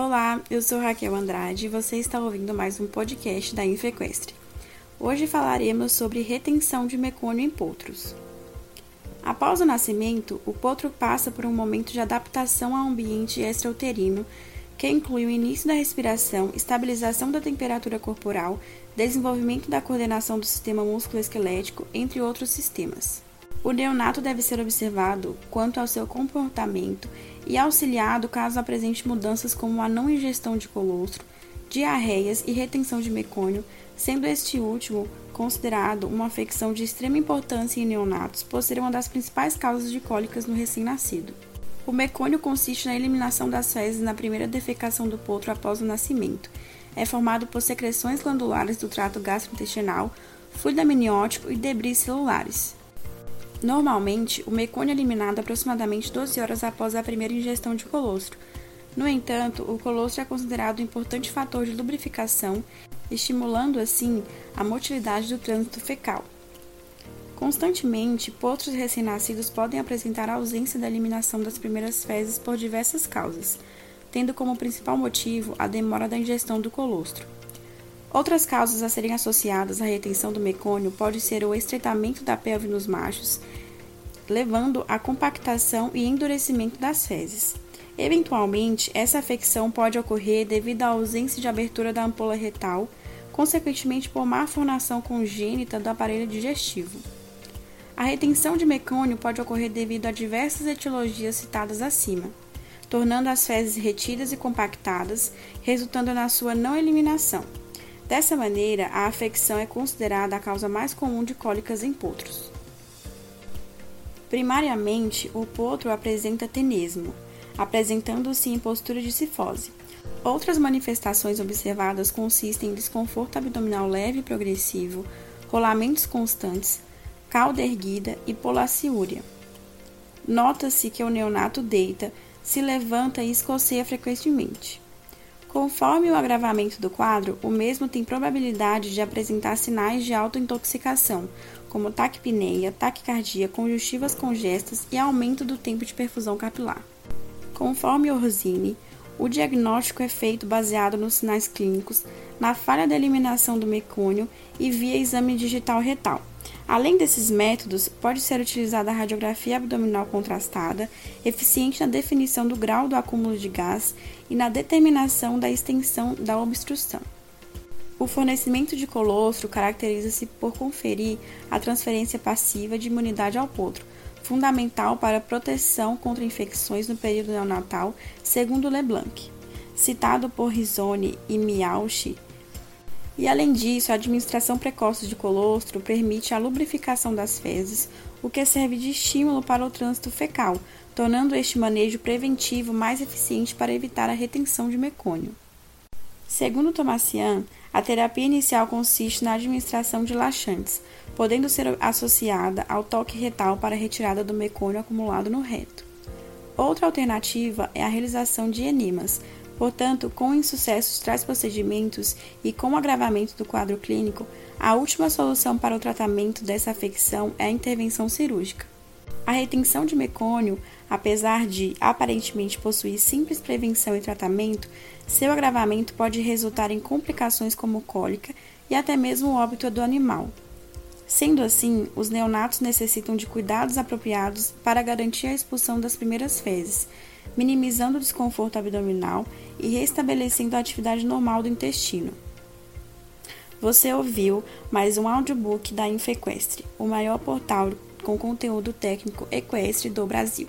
Olá, eu sou Raquel Andrade e você está ouvindo mais um podcast da Infequestre. Hoje falaremos sobre retenção de mecônio em potros. Após o nascimento, o potro passa por um momento de adaptação ao ambiente extrauterino, que inclui o início da respiração, estabilização da temperatura corporal, desenvolvimento da coordenação do sistema músculo-esquelético, entre outros sistemas. O neonato deve ser observado quanto ao seu comportamento e auxiliado caso apresente mudanças como a não ingestão de colostro, diarreias e retenção de mecônio, sendo este último considerado uma afecção de extrema importância em neonatos, por ser uma das principais causas de cólicas no recém-nascido. O mecônio consiste na eliminação das fezes na primeira defecação do potro após o nascimento. É formado por secreções glandulares do trato gastrointestinal, fluido amniótico e debris celulares. Normalmente, o mecônio é eliminado aproximadamente 12 horas após a primeira ingestão de colostro. No entanto, o colostro é considerado um importante fator de lubrificação, estimulando assim a motilidade do trânsito fecal. Constantemente, potros recém-nascidos podem apresentar a ausência da eliminação das primeiras fezes por diversas causas, tendo como principal motivo a demora da ingestão do colostro. Outras causas a serem associadas à retenção do mecônio pode ser o estreitamento da pelve nos machos, levando à compactação e endurecimento das fezes. Eventualmente, essa afecção pode ocorrer devido à ausência de abertura da ampola retal, consequentemente por má formação congênita do aparelho digestivo. A retenção de mecônio pode ocorrer devido a diversas etiologias citadas acima, tornando as fezes retidas e compactadas, resultando na sua não eliminação. Dessa maneira, a afecção é considerada a causa mais comum de cólicas em potros. Primariamente, o potro apresenta tenesmo, apresentando-se em postura de cifose. Outras manifestações observadas consistem em desconforto abdominal leve e progressivo, rolamentos constantes, cauda erguida e polaciúria. Nota-se que o neonato deita, se levanta e escoceia frequentemente. Conforme o agravamento do quadro, o mesmo tem probabilidade de apresentar sinais de autointoxicação, como taquipneia, taquicardia, conjuntivas congestas e aumento do tempo de perfusão capilar. Conforme Orsini, o diagnóstico é feito baseado nos sinais clínicos, na falha da eliminação do mecônio e via exame digital retal. Além desses métodos, pode ser utilizada a radiografia abdominal contrastada, eficiente na definição do grau do acúmulo de gás e na determinação da extensão da obstrução. O fornecimento de colostro caracteriza-se por conferir a transferência passiva de imunidade ao potro, fundamental para a proteção contra infecções no período neonatal, segundo Leblanc. Citado por Risoni e Miauchi, e além disso, a administração precoce de colostro permite a lubrificação das fezes, o que serve de estímulo para o trânsito fecal, tornando este manejo preventivo mais eficiente para evitar a retenção de mecônio. Segundo Tomasian, a terapia inicial consiste na administração de laxantes, podendo ser associada ao toque retal para a retirada do mecônio acumulado no reto. Outra alternativa é a realização de enemas, Portanto, com insucessos traz procedimentos e com o agravamento do quadro clínico, a última solução para o tratamento dessa afecção é a intervenção cirúrgica. A retenção de mecônio, apesar de aparentemente possuir simples prevenção e tratamento, seu agravamento pode resultar em complicações como cólica e até mesmo o óbito do animal. Sendo assim, os neonatos necessitam de cuidados apropriados para garantir a expulsão das primeiras fezes, minimizando o desconforto abdominal e restabelecendo a atividade normal do intestino. Você ouviu mais um audiobook da Infequestre, o maior portal com conteúdo técnico equestre do Brasil.